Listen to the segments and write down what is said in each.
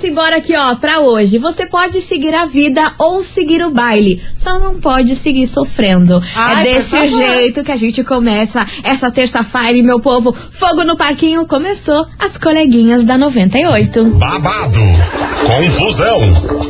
vamos embora aqui, ó, pra hoje. Você pode seguir a vida ou seguir o baile, só não pode seguir sofrendo. Ai, é desse jeito que a gente começa essa terça-feira, meu povo. Fogo no parquinho começou as coleguinhas da 98. babado, confusão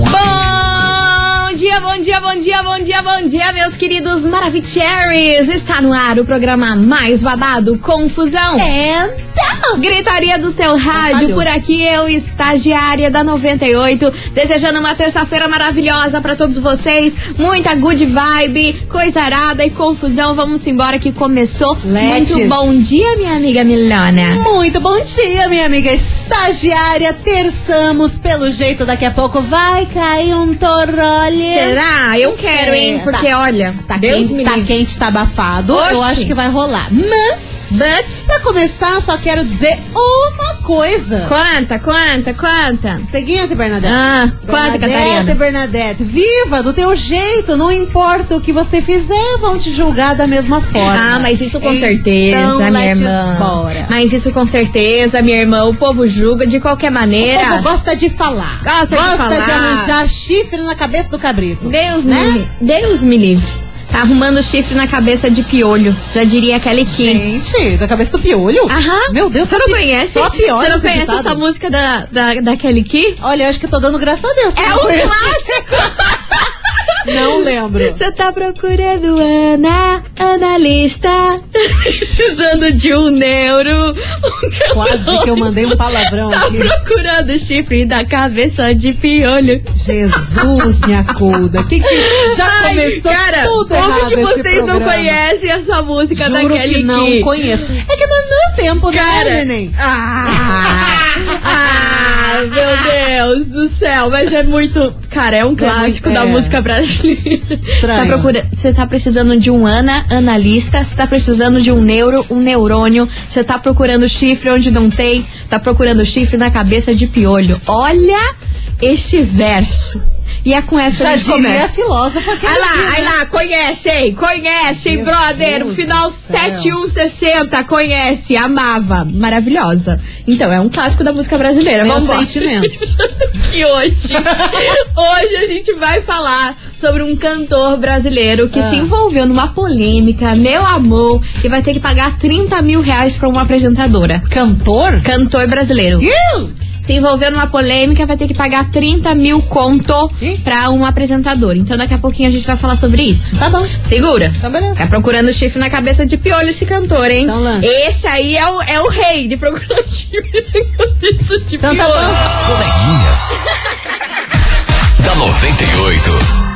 Bom dia, bom dia, bom dia, bom dia, bom dia, meus queridos Maravicheries! Está no ar o programa mais babado, Confusão. Então, Gritaria do seu rádio, por aqui eu, estagiária da 98, desejando uma terça-feira maravilhosa pra todos vocês, muita good vibe, coisa arada e confusão. Vamos embora que começou. Letes. Muito bom dia, minha amiga Milana. muito bom dia, minha amiga estagiária. Terçamos, pelo jeito, daqui a pouco vai cair um torole. Será? Eu quero, hein? Porque Tá- olha, Tá, Deus quente, me tá livre. quente, tá abafado. Eu Oxi. acho que vai rolar. Mas, But, pra começar, só quero dizer uma coisa. conta, conta, conta. Seguinte, Bernadette. Ah, Bernadette, Catarina. Bernadette, viva do teu jeito, não importa o que você fizer, vão te julgar da mesma forma. Ah, mas isso com Então, certeza, minha let's irmã. bora. Mas isso com certeza, minha irmã. O povo julga de qualquer O maneira. povo gosta de falar. Gosta de falar. arranjar chifre na cabeça do cabrito. Deus né? me, Deus me livre. Tá arrumando chifre na cabeça de piolho. Já diria aquele que. Gente, da cabeça do piolho? Aham. Meu Deus, Você não conhece? Só pior Você não conhece ditado. essa música da, da, da Kelly Key? Olha, eu acho que eu tô dando graças a Deus. É um conheço. clássico! Não lembro. Você tá procurando Ana, analista. Precisando de um neuro. Um Quase que eu mandei um palavrão Tá aqui. procurando chifre da cabeça de piolho. Jesus, minha cuda. Que que já Ai, começou cara, tudo errado que vocês não conhecem essa música Juro da Kelly que não Key? conheço. É que não é meu tempo, né, Cara, neném? Ah, Deus do céu, mas é muito. Cara, é um clássico muito- da é. música brasileira. Você tá, procura- você tá precisando de um ana, analista, você tá precisando de um neuro, um neurônio, você tá procurando chifre onde não tem, tá procurando chifre na cabeça de piolho. Olha esse verso. E é com essa Já a gente começa. filósofa que Aí era lá, aí né? lá, conhecem, conhecem, Jesus brother. O final céu. 7160, conhece, amava, maravilhosa. Então, é um clássico da música brasileira. Meus Vambora. sentimentos. E hoje, hoje a gente vai falar sobre um cantor brasileiro que Ah. se envolveu numa polêmica, meu amor, e vai ter que pagar 30 mil reais pra uma apresentadora. Cantor? Cantor brasileiro. Ih, Se envolveu numa polêmica, vai ter que pagar 30 mil conto Ih. pra um apresentador. Então daqui a pouquinho a gente vai falar sobre isso. Tá bom. Segura. Então, beleza. Tá procurando chifre na cabeça de piolho esse cantor, hein? Então lança. Esse aí é o, é o rei de procurar chifre na cabeça de Então tá piolho. bom. As coleguinhas. da 98.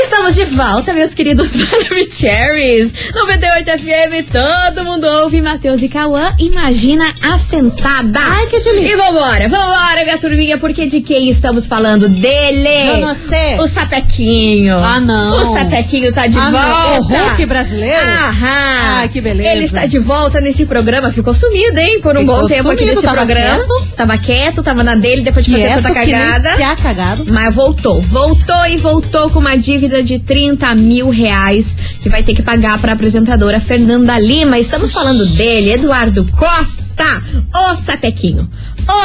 Estamos de volta, meus queridos Maravicheries. 98 FM, todo mundo ouve. Matheus e Cauã, imagina a sentada. Ai, que delícia. E vambora, vambora, minha turminha, porque de quem estamos falando? Dele. Eu não sei. O Sapequinho. Ah, não. O Sapequinho tá de Ah, não. volta. O Hulk brasileiro? Aham. Ai, que beleza. Ele está de volta nesse programa. Ficou sumido, hein? Por um Ficou bom tempo aqui sumido, nesse tava programa. quieto. Tava quieto, tava na dele, depois de fazer tanta que cagada. piá cagado. Mas voltou, voltou e voltou com uma dívida de 30 mil reais que vai ter que pagar para a apresentadora Fernanda Lima. Estamos falando dele, Eduardo Costa, o Sapequinho.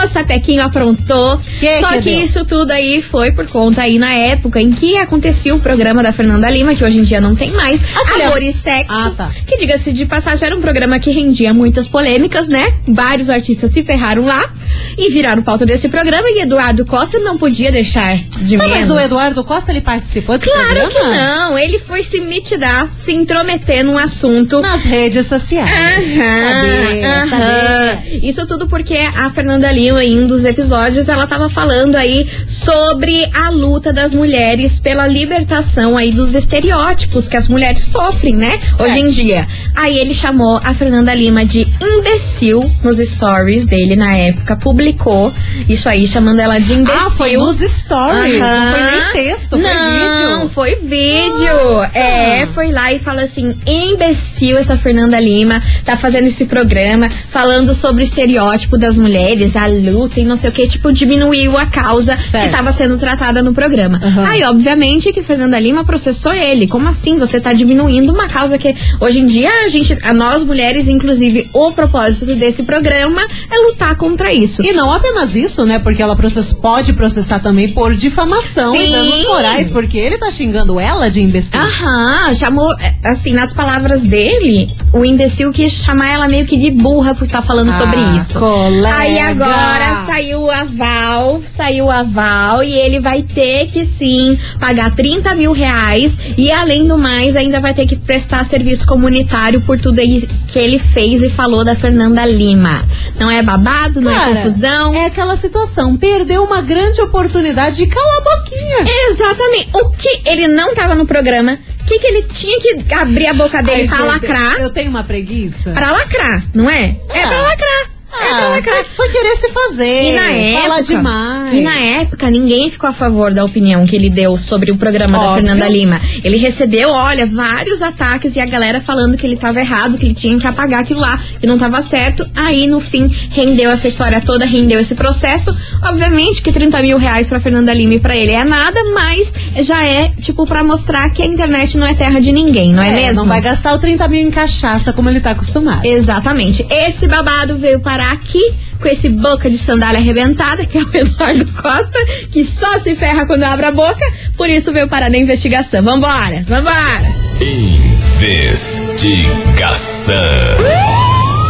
O Sapequinho aprontou. Que só que que isso tudo aí foi por conta aí na época em que acontecia o programa da Fernanda Lima, que hoje em dia não tem mais, Aquele- Amor e Sexo. Ah, tá. Que diga-se de passagem, era um programa que rendia muitas polêmicas, né? Vários artistas se ferraram lá e viraram pauta desse programa e Eduardo Costa não podia deixar de Ah, menos. mas o Eduardo Costa, ele participou desse Claro programa? que não, ele foi se mitidar, se intrometer num assunto. Nas redes sociais. Aham, Aham. Isso tudo porque a Fernanda Lima, em um dos episódios, ela tava falando aí sobre a luta das mulheres pela libertação aí dos estereótipos que as mulheres sofrem, né? Hoje em dia. Aí ele chamou a Fernanda Lima de imbecil nos stories dele na época, publicou isso aí, chamando ela de imbecil. Ah, foi nos stories, não foi nem texto, foi não, vídeo. foi vídeo. Nossa. É, foi lá e fala assim: imbecil essa Fernanda Lima tá fazendo esse programa falando sobre o estereótipo das mulheres, a luta e não sei o que, tipo, diminuiu a causa Certo. que tava sendo tratada no programa. Aham. Aí, obviamente, que Fernanda Lima processou ele. Como assim? Você tá diminuindo uma causa que hoje em dia a gente, a nós mulheres, inclusive, o propósito desse programa é lutar contra isso. E não apenas isso, né? Porque ela process- pode processar também por difamação Sim. e danos morais, porque ele tá xingando ela de imbecil. Aham, chamou, é, assim, nas palavras dele, o imbecil quis chamar ela meio que de burra por estar falando Ah, sobre isso. colega. Aí agora saiu o aval, saiu o aval e ele vai ter que sim pagar 30 mil reais e além do mais ainda vai ter que prestar serviço comunitário por tudo que ele fez e falou da Fernanda Lima. Não é babado, não é Cara, confusão. É aquela situação, perdeu uma grande oportunidade de calar a boquinha. Exatamente. O que ele não tava no programa, o que, que ele tinha que abrir a boca dele Ai, pra gente, lacrar? Eu tenho uma preguiça. Pra lacrar, não é? É Ah. pra lacrar. É Ah, lacrar. foi querer se fazer. E na falar época, demais. e na época, ninguém ficou a favor da opinião que ele deu sobre o programa da Óbvio. Fernanda Lima. Ele recebeu, olha, vários ataques e a galera falando que ele tava errado, que ele tinha que apagar aquilo lá, que não tava certo. Aí, no fim, rendeu essa história toda, rendeu esse processo. Obviamente que 30 mil reais pra Fernanda Lima e pra ele é nada, mas já é, tipo, pra mostrar que a internet não é terra de ninguém, não é, mesmo? Não vai gastar o 30 mil em cachaça como ele tá acostumado. Exatamente. Esse babado veio parar aqui com esse boca de sandália arrebentada, que é o Eduardo Costa, que só se ferra quando abre a boca, por isso veio parar na investigação. Vambora, vambora! Investigação.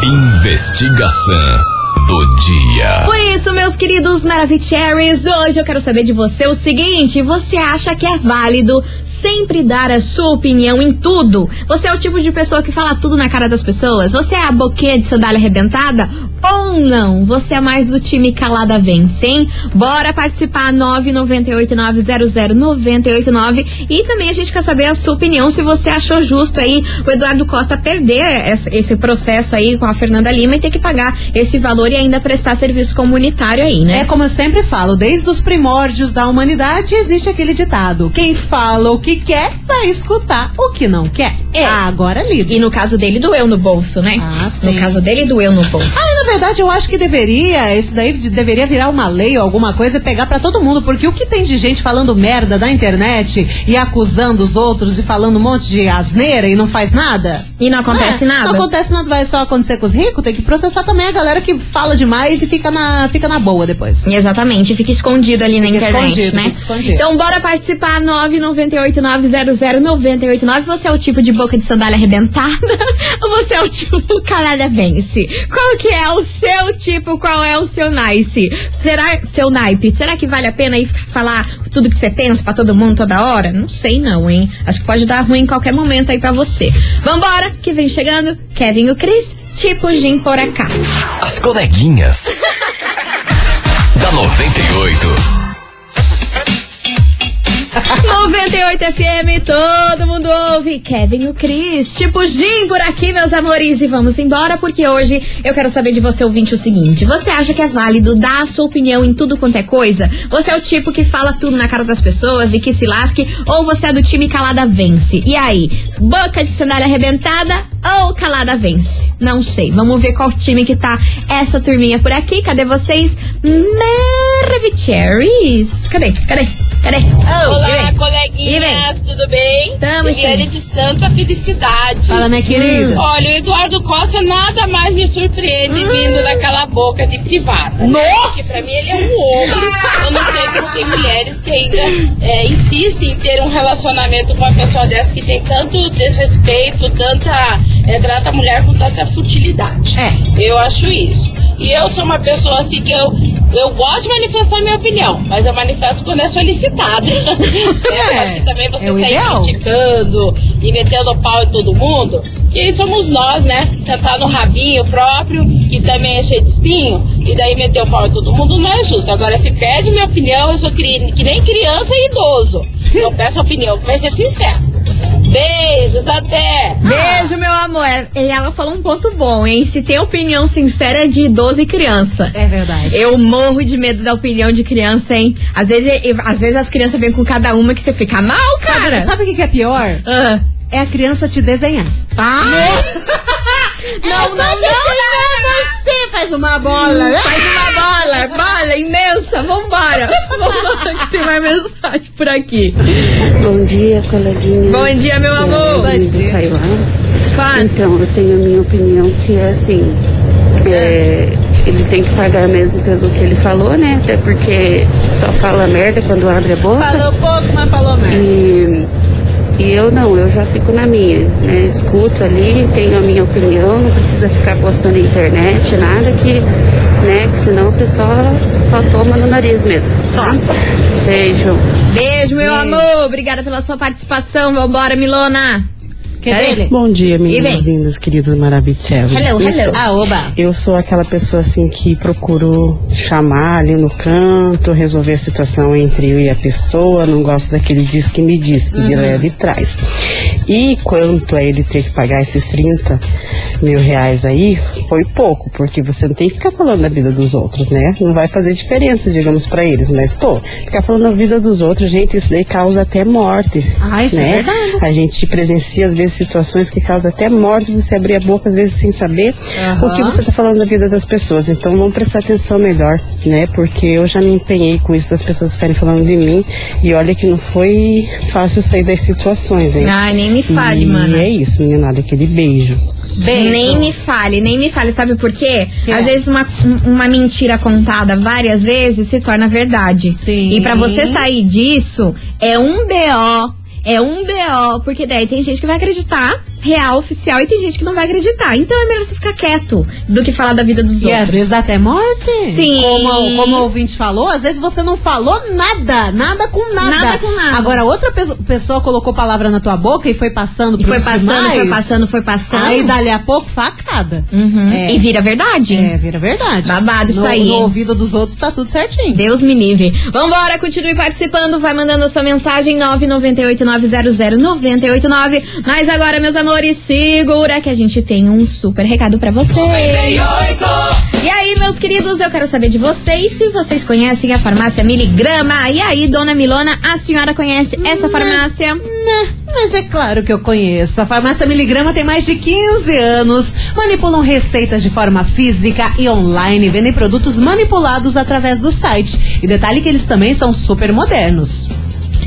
Investigação do dia. Por isso, meus queridos Maravicheries, hoje eu quero saber de você o seguinte: você acha que é válido sempre dar a sua opinião em tudo? Você é o tipo de pessoa que fala tudo na cara das pessoas? Você é a boquinha de sandália arrebentada? Ou não? Você é mais do time calada vence, hein? Bora participar 998900989 e também a gente quer saber a sua opinião se você achou justo aí o Eduardo Costa perder esse processo aí com a Fernanda Lima e ter que pagar esse valor e ainda prestar serviço comunitário aí, né? É como eu sempre falo, desde os primórdios da humanidade existe aquele ditado: quem fala o que quer vai escutar o que não quer. É. Agora lida. E no caso dele doeu no bolso, né? Ah, sim. No caso dele doeu no bolso. Ah, na verdade, eu acho que deveria, isso daí de- deveria virar uma lei ou alguma coisa e pegar pra todo mundo, porque o que tem de gente falando merda da internet e acusando os outros e falando um monte de asneira e não faz nada? E não acontece É, nada. Não acontece nada, vai só acontecer com os ricos, tem que processar também a galera que fala demais e fica na, fica na boa depois. Exatamente, fica escondido ali na Fica internet, escondido, né? fica escondido. Então bora participar 998900989. Você é o tipo de boca de sandália arrebentada ou você é o tipo calada vence? Qual que é o seu tipo? Qual é o seu nice? Será seu naipe? Será que vale a pena aí falar tudo que você pensa pra todo mundo toda hora? Não sei não, hein? Acho que pode dar ruim em qualquer momento aí pra você. Vambora, que vem chegando Kevin e o Cris, tipo Jim por acá. As coleguinhas. da 98. 98 FM, todo mundo ouve. Kevin e o Cris, tipo Jim por aqui, meus amores. E vamos embora, porque hoje eu quero saber de você, ouvinte, o seguinte: você acha que é válido dar a sua opinião em tudo quanto é coisa? Você é o tipo que fala tudo na cara das pessoas e que se lasque? Ou você é do time calada vence? E aí, boca de sandália arrebentada ou calada vence? Não sei. Vamos ver qual time que tá essa turminha por aqui. Cadê vocês? Maravicheries. Cadê? Cadê? Cadê? Oh, Olá, coleguinhas, tudo bem? Tamo Eliane sim. de Santa Felicidade. Fala, minha querida. Olha, o Eduardo Costa nada mais me surpreende vindo daquela boca de privada. Nossa! Porque pra mim ele é um ogro. Eu não sei como tem mulheres que ainda é, insistem em ter um relacionamento com uma pessoa dessa que tem tanto desrespeito, tanta. É, trata a mulher com tanta futilidade. É. Eu acho isso. E eu sou uma pessoa assim que eu, eu gosto de manifestar minha opinião, mas eu manifesto quando é É, eu acho que também você é sair criticando e metendo pau em todo mundo, que somos nós, né? Sentar no rabinho próprio, que também é cheio de espinho, e daí meter o pau em todo mundo não é justo. Agora, se pede minha opinião, eu sou que nem criança e idoso. Eu peço a opinião, vai ser sincero. Beijos, até! Beijo, meu amor. É, E ela falou um ponto bom, hein? Se tem opinião sincera é de idoso e criança. É verdade. Eu morro de medo da opinião de criança, hein? Às vezes, às vezes as crianças vêm com cada uma que você fica mal, cara. Sabe, sabe o que é pior? Ah. É a criança te desenhar. Ah. Não, não, não, Você faz uma bola, né? Faz uma bola, bola imensa. Vambora. Vambora que tem mais mensagem por aqui. Bom dia, coleguinha. Bom dia, meu amor. Bom dia. Claro. Então, eu tenho a minha opinião que é assim. é, ele tem que pagar mesmo pelo que ele falou, né? Até porque só fala merda quando abre a boca. Falou pouco, mas falou merda. E, e eu não, eu já fico na minha, né? Escuto ali, tenho a minha opinião, não precisa ficar postando na internet, nada que, né? Que senão você só, só toma no nariz mesmo. Só. Beijo. Beijo, meu amor. Obrigada pela sua participação. Vambora, Milona. Que Peraí. dele? Bom dia, meninas lindas, queridas maravilhosas. Hello, hello. Ah, oba. Eu sou aquela pessoa assim que procuro chamar ali no canto, resolver a situação entre eu e a pessoa. Não gosto daquele diz que me diz, que de leva e traz. E quanto a ele ter que pagar esses 30 mil reais aí, foi pouco, porque você não tem que ficar falando da vida dos outros, né? Não vai fazer diferença, digamos, pra eles. Mas, pô, ficar falando da vida dos outros, gente, isso daí causa até morte. Ah, isso é né? verdade. A gente presencia, às vezes, situações que causam até morte, você abrir a boca, às vezes, sem saber Aham. o que você está falando da vida das pessoas. Então, vamos prestar atenção melhor, né? Porque eu já me empenhei com isso das pessoas ficarem falando de mim. E olha que não foi fácil sair das situações, hein? Ai, nem me fale, e mano. é isso, meninada, aquele beijo. Beijo. Nem me fale, nem me fale. Sabe por quê? Que Às é? vezes uma, um- uma mentira contada várias vezes se torna verdade. Sim. E pra você sair disso, é um BO. É um BO. Porque daí tem gente que vai acreditar, real, oficial, e tem gente que não vai acreditar. Então é melhor você ficar quieto do que falar da vida dos E outros. às vezes dá até morte. Sim. Como, como o ouvinte falou, às vezes você não falou nada. Nada com nada. Nada com nada. Agora, outra peso- pessoa colocou palavra na tua boca e foi passando E foi passando, demais. foi passando, foi passando. Aí, dali a pouco, facada. Uhum. É. E vira verdade. É, vira verdade. Babado isso no, aí, No ouvido dos outros tá tudo certinho. Deus me livre. Vambora, continue participando, vai mandando a sua mensagem 998-900-989. Mas agora, meus amores, segura que a gente tem um super recado pra vocês. E aí, meus queridos, eu quero saber de vocês se vocês conhecem a farmácia Miligrama. E aí, dona Milona, a senhora conhece essa farmácia? Né, Mas é claro que eu conheço. A farmácia Miligrama tem mais de 15 anos. Manipulam receitas de forma física e online. Vendem produtos manipulados através do site. E detalhe que eles também são super modernos.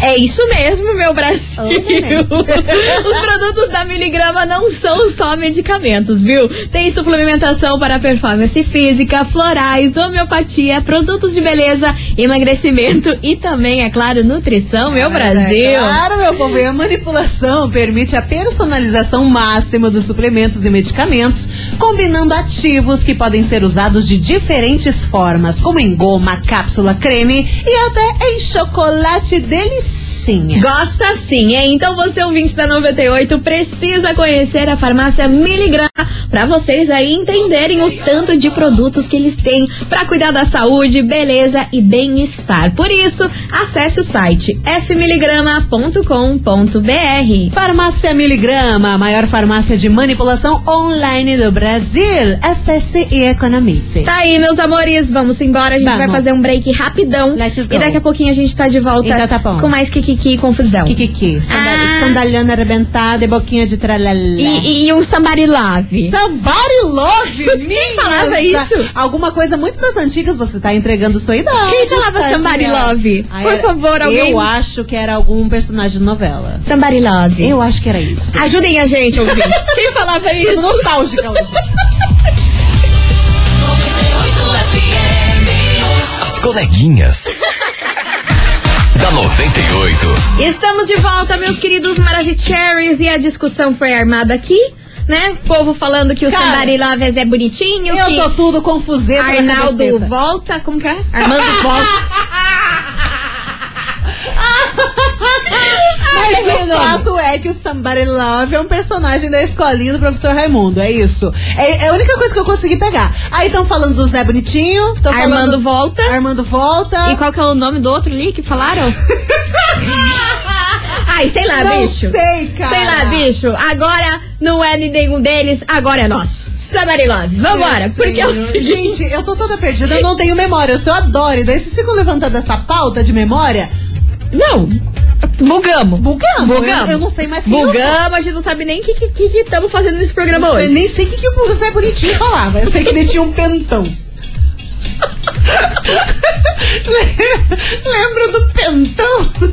É isso mesmo, meu Brasil. Os produtos da Miligrama não são só medicamentos, viu? Tem suplementação para performance física, florais, homeopatia, produtos de beleza, emagrecimento e também, é claro, nutrição, meu Brasil. É claro, meu povo. E a manipulação permite a personalização máxima dos suplementos e medicamentos, combinando ativos que podem ser usados de diferentes formas, como em goma, cápsula, creme e até em chocolate delicinha. Gosto assim, hein? Então você, ouvinte da 98, precisa conhecer a farmácia Miligram pra vocês aí entenderem o tanto de produtos que eles têm pra cuidar da saúde, beleza e bem-estar. Por isso, acesse o site fmiligrama.com.br. Farmácia Miligrama, a maior farmácia de manipulação online do Brasil. Acesse e economize. Tá aí, meus amores, vamos embora. A gente Vamos. vai fazer um break rapidão. Let's go. E daqui a pouquinho a gente tá de volta Então tá com mais Kikiki e confusão. Kikiki, sanda Ah. sandaliana arrebentada e boquinha de tralalá. E, e um somebody love. Somebody love, minha falava isso? Alguma coisa muito das antigas, você tá entregando sua idade. Quem falava somebody estagiário. love? Ah, Por era- favor, alguém- Eu acho que era algum personagem de novela. Somebody love. Eu acho que era isso. Ajudem a gente, ouvintes. Quem falava Tô isso? nostálgica hoje. As coleguinhas. Da 98. Estamos de volta, meus queridos Maravicheries, e a discussão foi armada aqui, né? Povo falando que o Cara, Somebody Loves é bonitinho, Eu que tô tudo confuseta na Arnaldo volta, como que é? Armando volta. Mas o fato é que o Somebody Love é um personagem da escolinha do professor Raimundo. É isso. É, é a única coisa que eu consegui pegar. Aí estão falando do Zé Bonitinho. tão Armando falando... volta. Armando volta. E qual que é o nome do outro ali que falaram? Ai, sei lá, Não bicho. sei, cara. Sei lá, bicho. Agora não é nenhum deles, agora é nosso. Somebody Love. Vambora. Porque é o seguinte. Gente, eu tô toda perdida, eu não tenho memória. Eu sou adoro. E daí vocês ficam levantando essa pauta de memória. Não. Bugamos. Bugamos. Bugamos. Eu, eu não sei mais quem eu. Bugamos, a gente não sabe nem o que estamos que, que estamos fazendo nesse programa Eu hoje. nem sei o que, que o Zé Bonitinho falava. Eu sei que ele tinha um pentão. Lembra do pentão?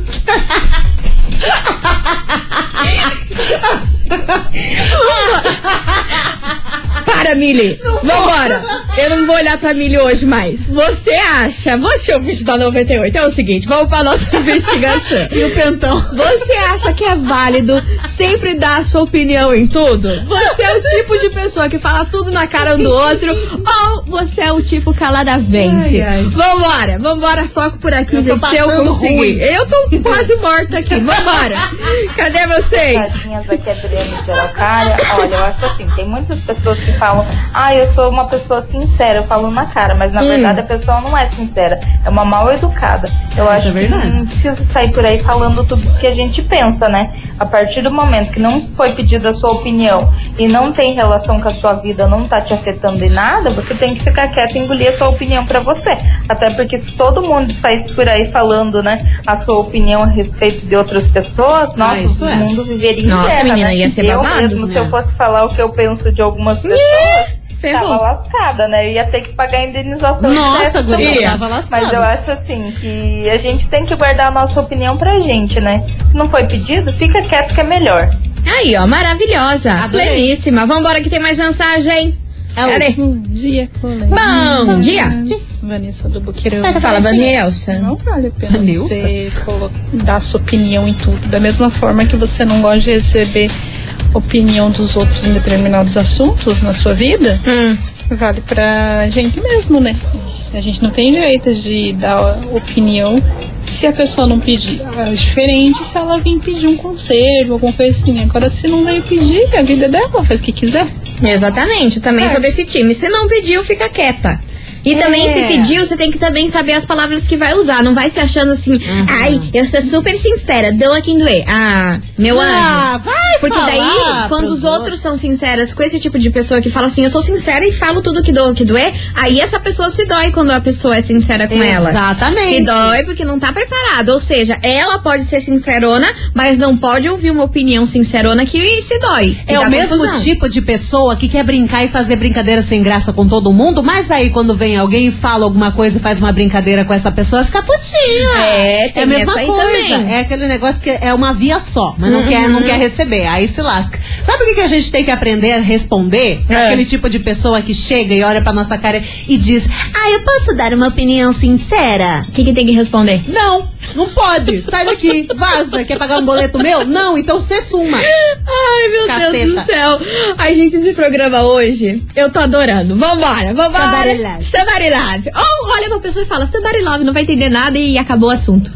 Para, Mili. Vambora. Eu não vou olhar pra Mili hoje mais. Você acha, você ouvinte da 98, é o seguinte, vamos pra nossa investigação. E o pentão? Você acha que é válido sempre dar a sua opinião em tudo? Você é o tipo de pessoa que fala tudo na cara um do outro ou você é o tipo calada vence? Ai, ai. Vambora, vambora, foco por aqui, Eu gente, se eu conseguir. ruim. Eu tô quase morta aqui, vambora. Cadê vocês? Tadinhas aqui é Adriane de Araucária. Olha, eu acho assim, tem muitas pessoas que falam, ah, eu sou uma pessoa sincera, eu falo na cara, mas na Hum. verdade a pessoa não é sincera, é uma mal educada. Eu acho é verdade. que não precisa sair por aí falando tudo que a gente pensa, né? A partir do momento que não foi pedida a sua opinião e não tem relação com a sua vida, não tá te afetando em nada, você tem que ficar quieto e engolir a sua opinião pra você. Até porque se todo mundo saísse por aí falando, né, a sua opinião a respeito de outras pessoas, nossa, isso o é. mundo viveria em Nossa, guerra, menina, né? ia ser eu babado, mesmo, se né? eu fosse falar o que eu penso de algumas pessoas, ferrou. tava lascada, né? Eu ia ter que pagar a indenização. de Nossa, guria, também. tava lascada. Mas eu acho assim que a gente tem que guardar a nossa opinião pra gente, né? Se não foi pedido, fica quieto que é melhor. Aí, ó, maravilhosa. Adorei. Pleníssima. Vambora que tem mais mensagem. É Cadê? Bom dia, colega. Bom dia. Vanessa do Boqueirão. Fala, Vanilson. Não vale a pena Vanilson? você dar sua opinião em tudo. Da mesma forma que você não gosta de receber opinião dos outros em determinados assuntos na sua vida, Hum. vale pra gente mesmo, né? A gente não tem direito de dar opinião se a pessoa não pedir. É diferente se ela vir pedir um conselho, alguma coisa assim. Agora, se não veio pedir, a vida é dela, faz o que quiser. Exatamente, também Certo. sou desse time. Se não pediu, fica quieta. E também, se pediu, você tem que também saber as palavras que vai usar. Não vai se achando assim, ai, eu sou super sincera, dou a quem doer. Ah, meu Ah, anjo. vai Porque daí, quando os outros são sinceros com esse tipo de pessoa que fala assim, eu sou sincera e falo tudo que dou, que doer, aí essa pessoa se dói quando a pessoa é sincera com ela. Exatamente. Se dói porque não tá preparada. Ou seja, ela pode ser sincerona, mas não pode ouvir uma opinião sincerona que se dói. É o mesmo confusão. tipo de pessoa que quer brincar e fazer brincadeira sem graça com todo mundo, mas aí quando vem alguém fala alguma coisa e faz uma brincadeira com essa pessoa, fica putinha. É, tem é a mesma coisa. também. É aquele negócio que é uma via só, mas não, quer, não quer receber. Aí se lasca. Sabe o que, que a gente tem que aprender a responder? É. Aquele tipo de pessoa que chega e olha pra nossa cara e diz: Ah, eu posso dar uma opinião sincera? O que, que tem que responder? Não, não pode. Sai daqui, vaza. Quer pagar um boleto meu? Não, então você suma. Ai, meu Deus Caceta. do céu. Ai, gente, esse programa hoje, eu tô adorando. Vambora, vambora. Somebody love. Somebody love. Ou olha pra pessoa e fala, somebody love, não vai entender nada e acabou o assunto.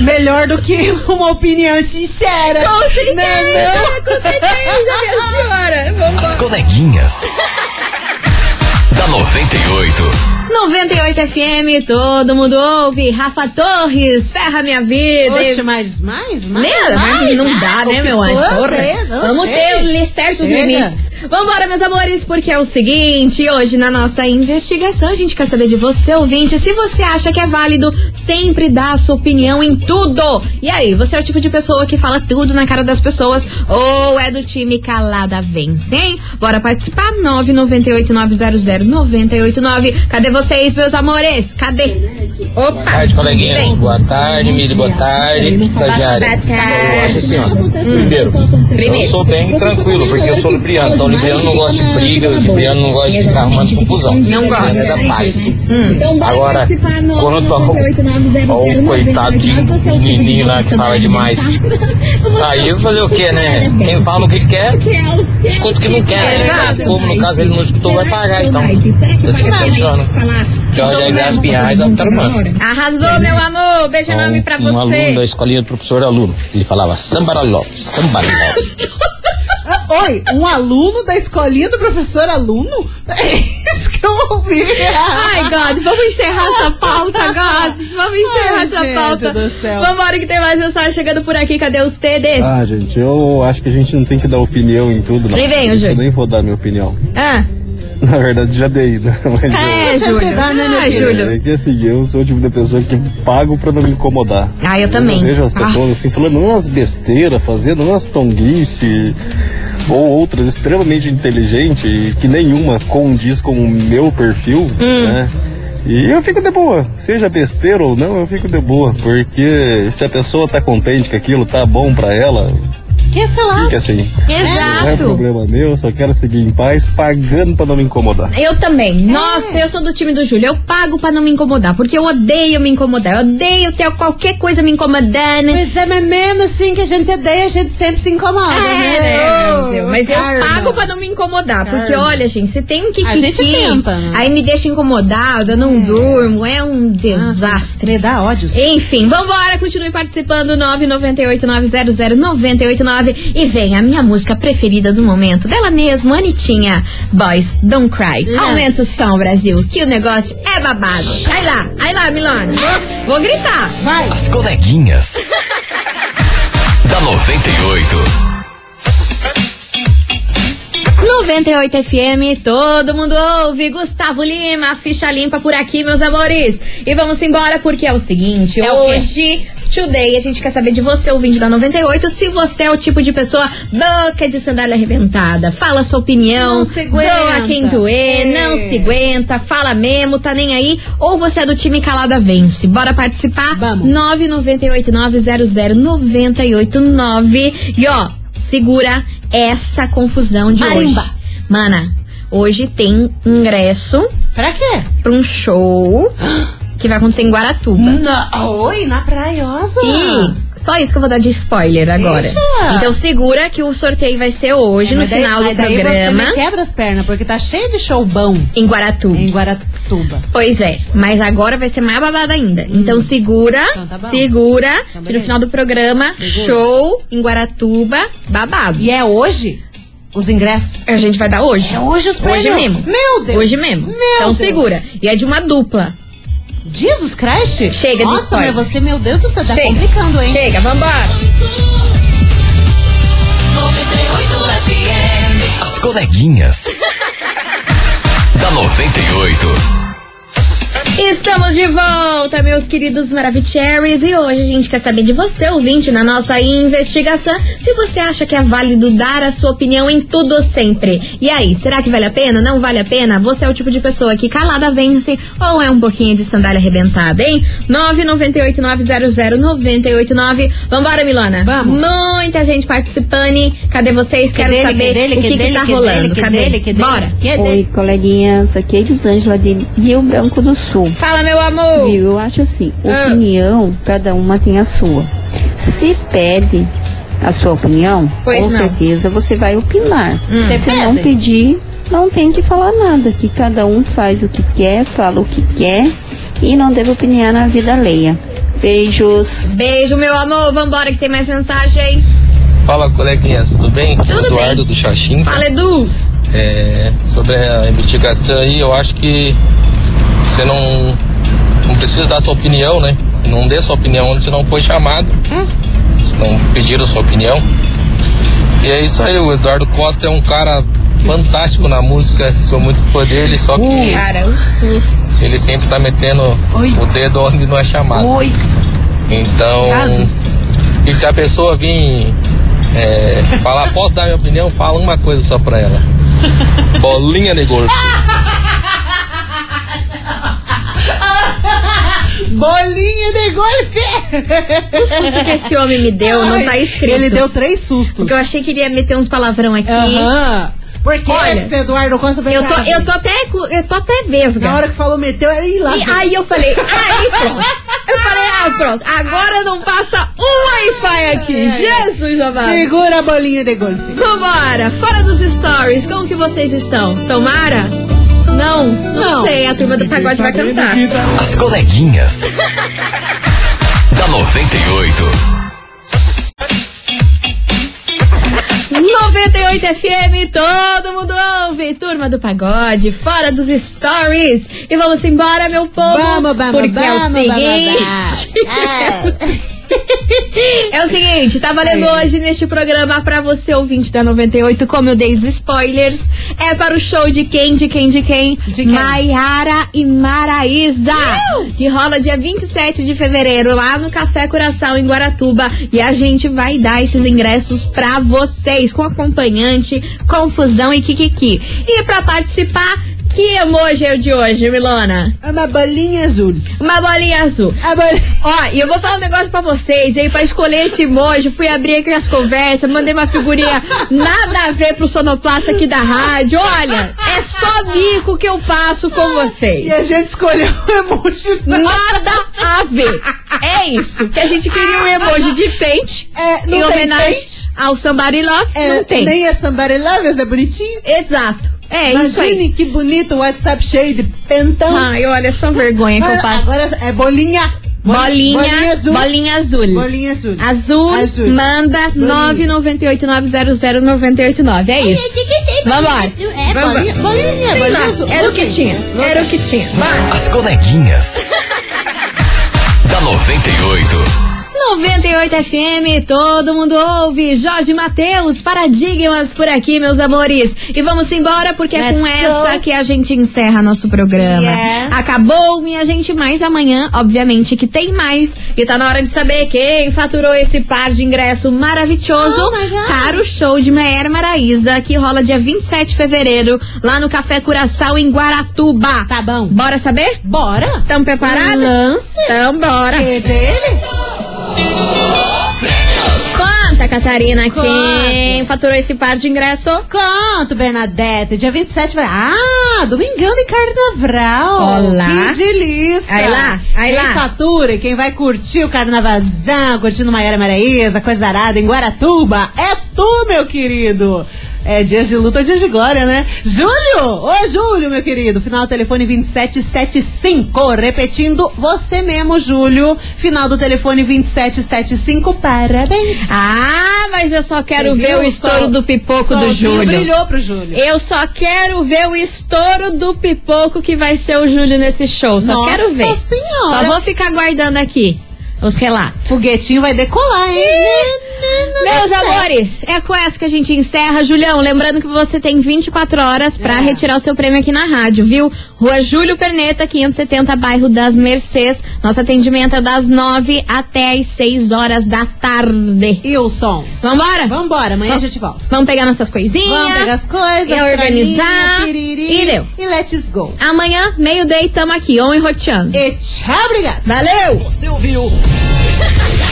Melhor do que uma opinião sincera. Com certeza, Não, com certeza, minha senhora. As Vambora. coleguinhas. Da 98. 98 FM, todo mundo ouve. Rafa Torres, ferra minha vida. Oxe, mas mais, mais, Né? mais, não dá, né, que meu anjo? Vamos Chega. ter certos Chega. limites. Vambora, meus amores, porque é o seguinte: hoje na nossa investigação a gente quer saber de você, ouvinte, se você acha que é válido sempre dar a sua opinião em tudo. E aí, você é o tipo de pessoa que fala tudo na cara das pessoas ou é do time calada vence, hein? Bora participar? 998-900-989. Cadê vocês, meus amores? Cadê? Opa! Boa tarde, coleguinhas. Vem. Boa tarde, Mili. Boa tarde, estagiária. Boa tarde. Eu acho assim, ó. Primeiro, Primeiro. eu sou bem tranquilo, porque eu sou libriano. Então, libriano não gosta de briga, libriano não gosta de ficar arrumando confusão. Não gosta. É da paz. Hum. Agora, quanto ao, ao coitado de menininho lá que fala demais. Aí eu fazer o quê, né? Quem fala o que quer, escuta o que não quer. né? Como no caso ele não escutou, vai pagar. Então, será que funciona. falar? Jorge Pinhais, Tarumã. Arrasou, meu amor. Beijo enorme pra Um aluno da você. escolinha do professor aluno. Ele falava sambaraló, sambaraló. Ah, Oi, um aluno da escolinha do professor aluno? É isso que eu ouvi. Ai, God, vamos encerrar essa pauta, God. Vamos encerrar Ai, essa gente pauta. do céu. Vambora que tem mais mensagem chegando por aqui. Cadê os TDs? Ah, gente, eu acho que a gente não tem que dar opinião em tudo, não. Júlio. Eu nem vou dar minha opinião. Ah, Na verdade, já dei, né? Mas é, Você Júlio. né, meu Ah, filho? Júlio. É que assim, eu sou o tipo de pessoa que pago pra não me incomodar. Ah, eu também. Eu vejo as Ah. pessoas assim, falando umas besteiras, fazendo umas tonguice, ou outras extremamente inteligentes, que nenhuma condiz com o meu perfil, Hum. né? E eu fico de boa, seja besteira ou não, eu fico de boa, porque se a pessoa tá contente que aquilo tá bom pra ela, Que sei lá. fica assim. Não é Exato. problema meu, só quero seguir em paz, pagando pra não me incomodar. Eu também. Nossa, eu sou do time do Júlio. Eu pago pra não me incomodar, porque eu odeio me incomodar. Eu odeio ter qualquer coisa me incomodando. Pois é, mas mesmo assim que a gente odeia, a gente sempre se incomoda, É, né? né, meu? Mas eu pago pra não me incomodar. Porque, olha, gente, se tem um kikiki, A gente tenta, né? aí me deixa incomodada, não durmo. É um desastre. Me dá ódios. Enfim, vambora, continue participando 998-900-989 e vem a minha música preferida do momento, dela mesma, Anitinha, Boys Don't Cry. Yes. Aumenta o som, Brasil, que o negócio é babado. Vai lá, vai lá, Milona. Vou, vou gritar. Vai. As coleguinhas. da 98. 98 FM, todo mundo ouve. Gustavo Lima, ficha limpa por aqui, meus amores. E vamos embora porque é o seguinte: É o quê? hoje, today, a gente quer saber de você, ouvinte da 98, se você é o tipo de pessoa boca de sandália arrebentada. Fala sua opinião. Não se aguenta. Doa quem doer, É. não se aguenta, fala mesmo, tá nem aí. Ou você é do time calada vence. Bora participar? Vamos. 998900989. E ó, segura essa confusão de Marimba. hoje. Mana, hoje tem ingresso Pra quê? pra um show que vai acontecer em Guaratuba. Na, oi, na praiosa. E só isso que eu vou dar de spoiler agora. Eita. Então segura que o sorteio vai ser hoje, É, no daí- final do programa, Você quebra as pernas, porque tá cheio de show bom em Guaratuba. em Guaratuba. Pois é, mas agora vai ser mais babado ainda. Então segura, Então tá segura, Então no final do programa, Segura. show em Guaratuba, babado. E é hoje os ingressos? A gente vai dar hoje. É hoje os Hoje prêmios? mesmo. Meu Deus. Hoje mesmo. Meu então Deus. segura. E é de uma dupla. Jesus Christ? Chega de Nossa, spoiler. mas você, meu Deus do céu, tá Chega. complicando, hein? Chega, vambora. As coleguinhas. da 98. Estamos de volta, meus queridos Maravicheries. E hoje a gente quer saber de você, ouvinte, na nossa investigação, se você acha que é válido dar a sua opinião em tudo sempre. E aí, será que vale a pena? Não vale a pena? Você é o tipo de pessoa que calada vence ou é um pouquinho de sandália arrebentada, hein? 998-900-989. Vambora, Milona. Vamos. Muita gente participando. Cadê vocês? Quero dele, saber que dele, o que que, que tá que rolando. dele, que Cadê? dele, que dele. Bora. Que Oi, coleguinhas, aqui é Elisângela de Rio Branco do Sul. Fala, meu amor. Viu? Eu acho assim, Ah. opinião, cada uma tem a sua. Se pede a sua opinião, Pois com não. certeza você vai opinar. Você Se pede? não pedir, não tem que falar nada, que cada um faz o que quer, fala o que quer e não deve opinar na vida alheia. Beijos. Beijo, meu amor. Vambora que tem mais mensagem. Fala, coleguinhas, tudo bem? Tudo Eduardo bem. do Xaxim. Fala, Edu. É, sobre a investigação aí, eu acho que você não, não precisa dar sua opinião, né? Não dê sua opinião onde você não foi chamado. Se não pediram sua opinião. E é isso aí, o Eduardo Costa é um cara fantástico na música, sou muito fã dele, só que Cara, um susto. ele sempre tá metendo Oi. o dedo onde não é chamado. Oi. Então, e se a pessoa vir é, falar, posso dar minha opinião? Fala uma coisa só pra ela. Bolinha de golfe. Bolinha de golfe! O susto que esse homem me deu não tá escrito. Ele deu três sustos. Porque eu achei que ele ia meter uns palavrão aqui. Aham. Porque Olha, esse Eduardo Costa bem Eu tô, eu tô até, eu tô até vesga. Na hora que falou meteu, aí lá. E aí eu falei, aí pronto. Eu falei, ah, pronto. Agora não passa um Wi-Fi aqui. Jesus amado. Segura a bolinha de golfe. Vambora, fora dos stories, como que vocês estão? Tomara? Não, não, sei. A turma do pagode vai cantar. As coleguinhas. da 98. 98 FM, todo mundo ouve. Turma do pagode, fora dos stories. E vamos embora, meu povo. Vamos, vamos, porque é o vamos, seguinte. vamos, É o seguinte, tá valendo hoje neste programa pra você, ouvinte da 98, como eu dei os spoilers. É para o show de quem, de quem, de quem? De quem? Maiara e Maraísa. Que rola dia 27 de fevereiro lá no Café Curaçao em Guaratuba. E a gente vai dar esses ingressos pra vocês, com acompanhante, confusão e kikiki. E pra participar, que emoji é o de hoje, Milona? É uma bolinha azul. Uma bolinha azul. Bolinha... Ó, e eu vou falar um negócio pra vocês, aí, pra escolher esse emoji, fui abrir aqui as conversas, mandei uma figurinha nada a ver pro sonoplasta aqui da rádio. Olha, é só mico que eu passo com E vocês. a gente escolheu o emoji. Nada a ver. É isso. Que a gente queria um emoji de pente. É, em homenagem pente. ao Somebody Love. É, não tem. Nem é Somebody Lovers, é bonitinho. Exato. É isso aí. Imagine que bonito o WhatsApp cheio de pentão. Ai, olha só vergonha que eu Ah, passo. Agora é bolinha. Bolinha, Bolinha azul. bolinha azul. Bolinha azul. Azul, Azul. manda Bolinha. 998900989. É isso. Vambora. É, Vambora. bolinha, bolinha, bolinha lá, azul. Era o que tinha. Era o que tinha. Bora. As coleguinhas. da 98. 98 FM, todo mundo ouve. Jorge Matheus, paradigmas por aqui, meus amores. E vamos embora, porque é Let's com go. essa que a gente encerra nosso programa. Yes. Acabou, minha gente, mas amanhã, obviamente, que tem mais. E tá na hora de saber quem faturou esse par de ingresso maravilhoso Oh para o show de Maer Maraíza, que rola dia 27 de fevereiro, lá no Café Curaçao, em Guaratuba. Tá bom. Bora saber? Bora. Tamo preparada? Lance. Então bora. É dele? Conta, Catarina, quem faturou esse par de ingresso? Conto, Bernadette. Dia 27 vai. Ah, domingão de carnaval. Olá. Que delícia. Aí lá, aí quem lá. fatura e quem vai curtir o carnavazão, curtindo Maiara Maraíza, coisa arada em Guaratuba, é tu, meu querido. É dias de luta, dias de glória, né? Júlio! Ô, Júlio, meu querido. Final do telefone 2775. Repetindo, você mesmo, Júlio. Final do telefone 2775. Parabéns. Ah, mas eu só quero ver o estouro Sol- do pipoco do Júlio. brilhou pro Júlio. Eu só quero ver o estouro do pipoco que vai ser o Júlio nesse show. Só Nossa quero ver. Senhora. Só vou ficar guardando aqui os relatos. Foguetinho vai decolar, hein? Meus Tá amores, é com essa que a gente encerra. Julião, lembrando que você tem 24 horas pra É. retirar o seu prêmio aqui na rádio, viu? Rua Júlio Perneta, 570, bairro das Mercês. Nosso atendimento é das 9 até as 6 horas da tarde. E o som? Vambora? Vambora, amanhã a gente volta. Vamos pegar nossas coisinhas. Vamos pegar as coisas, e organizar. piriri, E deu. E let's go. Amanhã, meio-day, tamo aqui, on e roteando. E tchau, obrigado. Valeu! Você ouviu?